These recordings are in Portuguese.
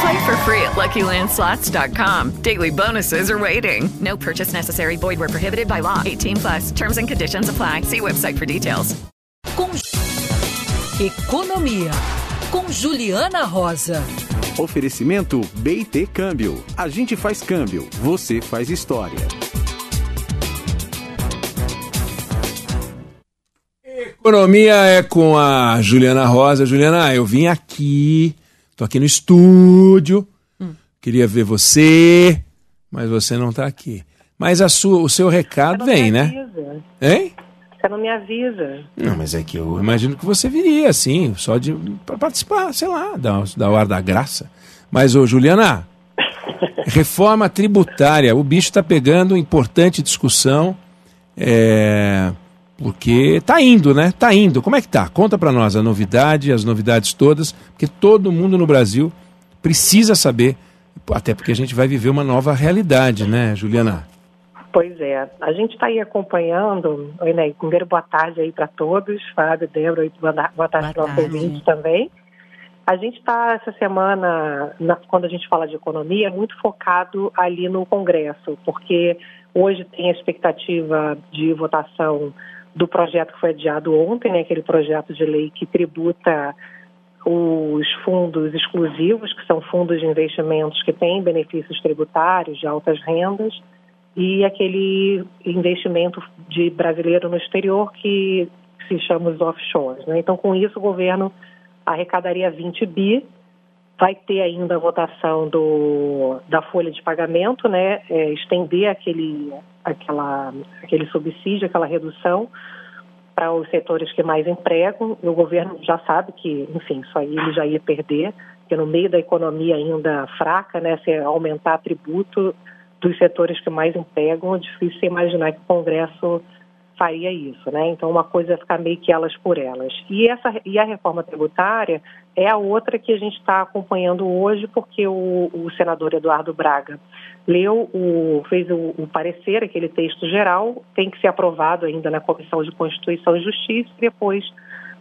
Play for free at LuckyLandSlots.com. Daily bonuses are waiting. No purchase necessary. Void where prohibited by law. 18 plus. Terms and conditions apply. See website for details. Com... Economia. Com Juliana Rosa. Oferecimento BT Câmbio. A gente faz câmbio. Você faz história. Economia é com a Juliana Rosa. Juliana, eu vim aqui, tô aqui no estúdio, hum. queria ver você, mas você não tá aqui. Mas a sua, o seu recado vem, né? Avisa. Hein? Você não me avisa. Não, mas é que eu imagino que você viria, assim, só de para participar, sei lá, da, da hora da graça. Mas, ô Juliana, reforma tributária, o bicho está pegando, importante discussão. É porque tá indo, né? Tá indo. Como é que tá? Conta para nós a novidade, as novidades todas, porque todo mundo no Brasil precisa saber, até porque a gente vai viver uma nova realidade, né, Juliana? Pois é, a gente está aí acompanhando, né, primeiro boa tarde aí para todos, Fábio, Débora, boa tarde para os ouvintes também. A gente está essa semana, na, quando a gente fala de economia, muito focado ali no Congresso, porque hoje tem a expectativa de votação do projeto que foi adiado ontem, né, aquele projeto de lei que tributa os fundos exclusivos, que são fundos de investimentos que têm benefícios tributários de altas rendas, e aquele investimento de brasileiro no exterior que se chama os offshores. Né? Então, com isso, o governo arrecadaria 20 bi, vai ter ainda a votação do, da folha de pagamento, né? É, estender aquele, aquela, aquele subsídio, aquela redução para os setores que mais empregam. E o governo já sabe que, enfim, isso aí ele já ia perder, porque no meio da economia ainda fraca, né, se aumentar tributo dos setores que mais empregam, é difícil imaginar que o Congresso faria isso, né? Então uma coisa é ficar meio que elas por elas. E essa e a reforma tributária é a outra que a gente está acompanhando hoje, porque o, o, senador Eduardo Braga leu o fez o, o, parecer, aquele texto geral, tem que ser aprovado ainda na Comissão de Constituição e Justiça e depois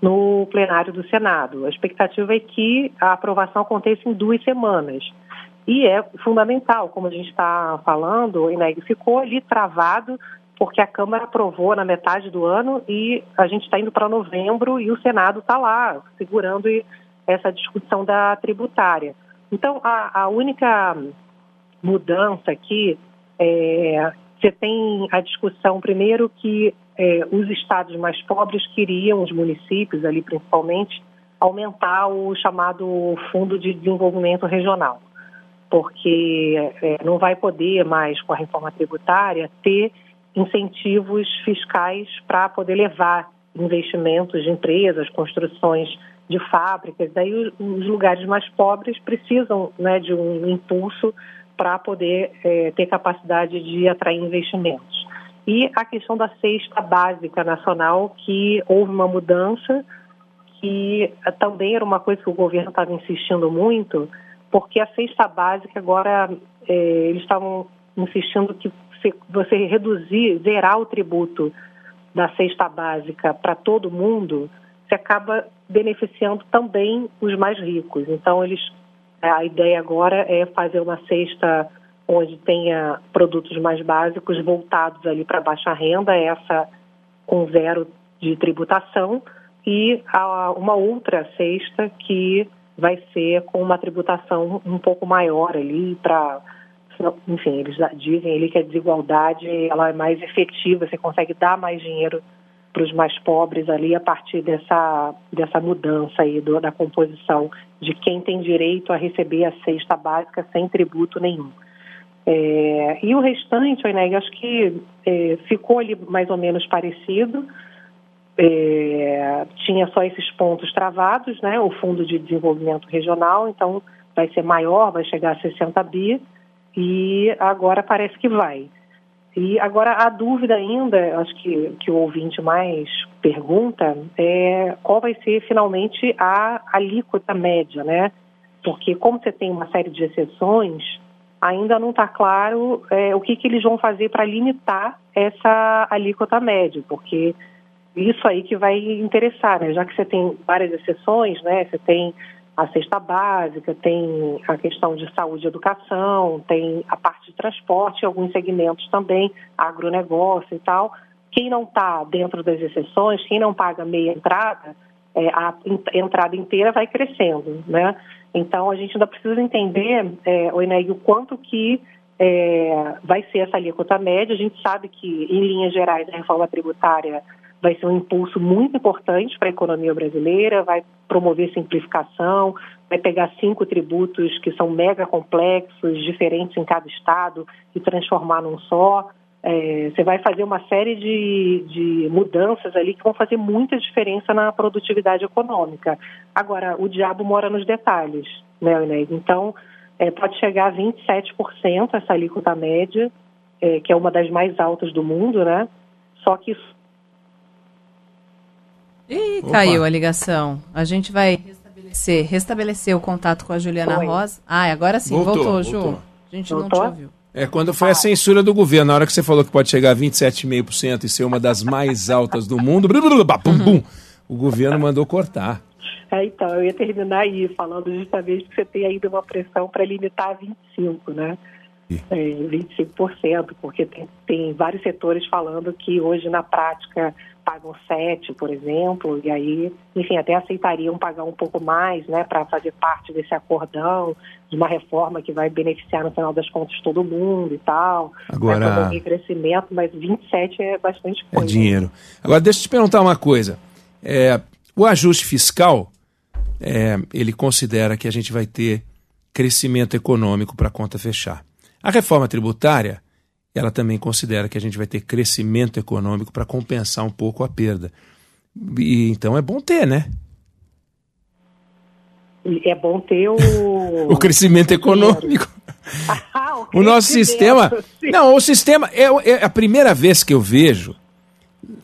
no plenário do Senado. A expectativa é que a aprovação aconteça em duas semanas. E é fundamental, como a gente está falando, o INEG ficou ali travado porque a Câmara aprovou na metade do ano e a gente está indo para novembro e o Senado está lá segurando essa discussão da tributária. Então, a, a única mudança aqui é você tem a discussão primeiro que é, os estados mais pobres queriam, os municípios ali principalmente, aumentar o chamado Fundo de Desenvolvimento Regional, porque é, não vai poder mais, com a reforma tributária, ter incentivos fiscais para poder levar investimentos de empresas, construções de fábricas. Daí os lugares mais pobres precisam né, de um impulso para poder é, ter capacidade de atrair investimentos. E a questão da cesta básica nacional, que houve uma mudança, que também era uma coisa que o governo estava insistindo muito, porque a cesta básica agora é, eles estavam insistindo que você reduzir, zerar o tributo da cesta básica para todo mundo, acaba beneficiando também os mais ricos. Então, eles, a ideia agora é fazer uma cesta onde tenha produtos mais básicos voltados ali para baixa renda, essa com zero de tributação, e uma outra cesta que vai ser com uma tributação um pouco maior ali para enfim, eles dizem ali que a desigualdade ela é mais efetiva, você consegue dar mais dinheiro os mais pobres ali a partir dessa, dessa mudança aí do, da composição de quem tem direito a receber a cesta básica sem tributo nenhum. É, e o restante, né, acho que é, ficou ali mais ou menos parecido. É, tinha só esses pontos travados, né? O Fundo de Desenvolvimento Regional, então vai ser maior, vai chegar a 60 bi, e agora parece que vai. E agora a dúvida ainda, acho que, que o ouvinte mais pergunta, é qual vai ser finalmente a alíquota média, né? Porque como você tem uma série de exceções, ainda não está claro é, o que, que eles vão fazer para limitar essa alíquota média, porque isso aí que vai interessar, né? Já que você tem várias exceções, né? Você tem a cesta básica, tem a questão de saúde e educação, tem a parte de transporte, alguns segmentos também, agronegócio e tal. Quem não está dentro das exceções, quem não paga meia entrada, é, a entrada inteira vai crescendo, né? Então, a gente ainda precisa entender, é, o o quanto que é, vai ser essa alíquota média. A gente sabe que, em linhas gerais, a reforma tributária vai ser um impulso muito importante para a economia brasileira, vai promover simplificação, vai pegar cinco tributos que são mega complexos, diferentes em cada estado, e transformar num só. É, você vai fazer uma série de, de mudanças ali que vão fazer muita diferença na produtividade econômica. Agora, o diabo mora nos detalhes, né, Inês? Então, é, pode chegar a 27% essa alíquota média, é, que é uma das mais altas do mundo, né? Só que isso. Ih, Opa. caiu a ligação. A gente vai restabelecer, restabelecer o contato com a Juliana Oi. Rosa. Ah, agora sim, voltou, voltou, voltou. Ju. A gente voltou? não te ouviu. É quando foi a censura do governo, na hora que você falou que pode chegar a 27,5% e ser uma das mais altas do mundo, bum, bum, o governo mandou cortar. É, então, eu ia terminar aí falando justamente que você tem ainda uma pressão para limitar a 25%, né? É, 25%, porque tem, tem vários setores falando que hoje na prática pagam 7, por exemplo, e aí, enfim, até aceitariam pagar um pouco mais, né, para fazer parte desse acordão de uma reforma que vai beneficiar no final das contas todo mundo e tal. Agora, vai crescimento, mas 27 é bastante coisa. É dinheiro. Agora deixa eu te perguntar uma coisa. É, o ajuste fiscal, é, ele considera que a gente vai ter crescimento econômico para a conta fechar. A reforma tributária ela também considera que a gente vai ter crescimento econômico para compensar um pouco a perda. E, então é bom ter, né? É bom ter o. o crescimento econômico. Ah, o, o, nosso sistema. Sim. Não, o sistema. É, é a primeira vez que eu vejo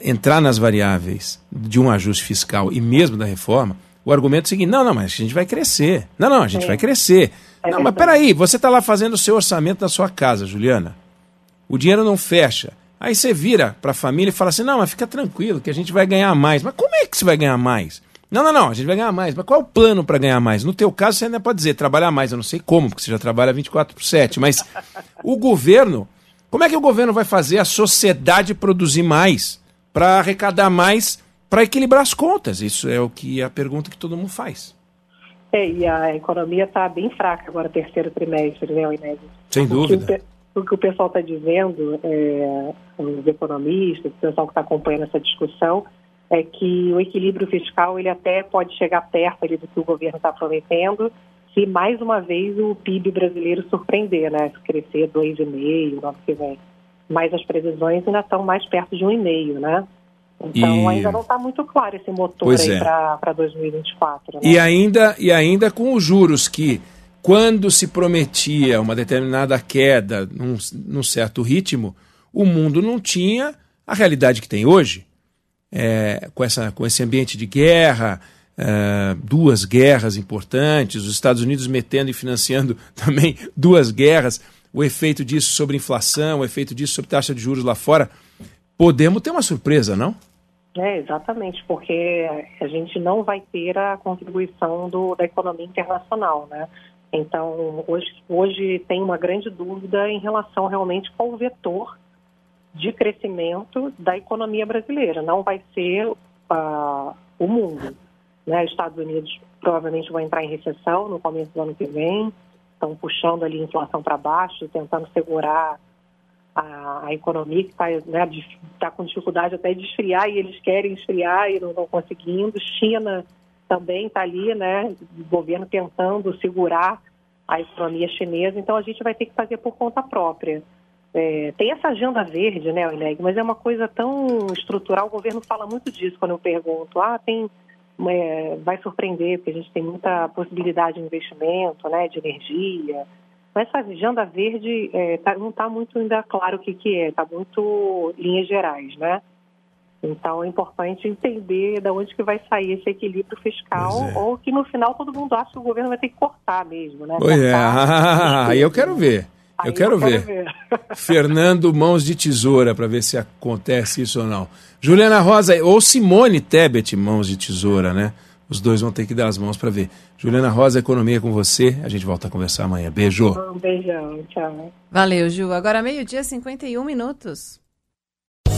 entrar nas variáveis de um ajuste fiscal e mesmo da reforma, o argumento é o seguinte: não, não, mas a gente vai crescer. Não, não, a gente é. vai crescer. É não, mas peraí, você está lá fazendo o seu orçamento da sua casa, Juliana o dinheiro não fecha. Aí você vira para a família e fala assim: não, mas fica tranquilo que a gente vai ganhar mais. Mas como é que você vai ganhar mais? Não, não, não, a gente vai ganhar mais. Mas qual é o plano para ganhar mais? No teu caso, você ainda pode dizer trabalhar mais. Eu não sei como, porque você já trabalha 24 por 7. Mas o governo, como é que o governo vai fazer a sociedade produzir mais para arrecadar mais para equilibrar as contas? Isso é o que é a pergunta que todo mundo faz. É, e a economia está bem fraca agora, terceiro trimestre, né, Inês? Sem dúvida o que o pessoal está dizendo, é, os economistas, o pessoal que está acompanhando essa discussão, é que o equilíbrio fiscal ele até pode chegar perto ali do que o governo está prometendo, se mais uma vez o PIB brasileiro surpreender, né? Se crescer 2,5% no ano que vem. Mas as previsões ainda estão mais perto de 1,5%, né? Então e... ainda não está muito claro esse motor é. para 2024. Né? E, ainda, e ainda com os juros que quando se prometia uma determinada queda num, num certo ritmo, o mundo não tinha a realidade que tem hoje. É, com, essa, com esse ambiente de guerra, é, duas guerras importantes, os Estados Unidos metendo e financiando também duas guerras, o efeito disso sobre inflação, o efeito disso sobre taxa de juros lá fora. Podemos ter uma surpresa, não? É, exatamente, porque a gente não vai ter a contribuição do, da economia internacional, né? Então, hoje, hoje tem uma grande dúvida em relação realmente qual o vetor de crescimento da economia brasileira. Não vai ser uh, o mundo. Né? Estados Unidos provavelmente vão entrar em recessão no começo do ano que vem, estão puxando ali a inflação para baixo, tentando segurar a, a economia que está né, tá com dificuldade até de esfriar e eles querem esfriar e não estão conseguindo. China também está ali, né, o governo tentando segurar a economia chinesa, então a gente vai ter que fazer por conta própria. É, tem essa agenda verde, né, Oleg, mas é uma coisa tão estrutural, o governo fala muito disso quando eu pergunto, ah, tem, é, vai surpreender, porque a gente tem muita possibilidade de investimento, né, de energia, mas essa agenda verde é, tá, não está muito ainda claro o que, que é, está muito linhas gerais, né? Então é importante entender de onde que vai sair esse equilíbrio fiscal é. ou que no final todo mundo acha que o governo vai ter que cortar mesmo, né? Pois é, aí eu quero ver. Eu quero, eu quero ver. ver. Fernando Mãos de Tesoura, para ver se acontece isso ou não. Juliana Rosa, ou Simone Tebet Mãos de Tesoura, né? Os dois vão ter que dar as mãos para ver. Juliana Rosa, Economia com você. A gente volta a conversar amanhã. Beijo. Um beijão. Tchau. Valeu, Ju. Agora meio-dia, 51 minutos.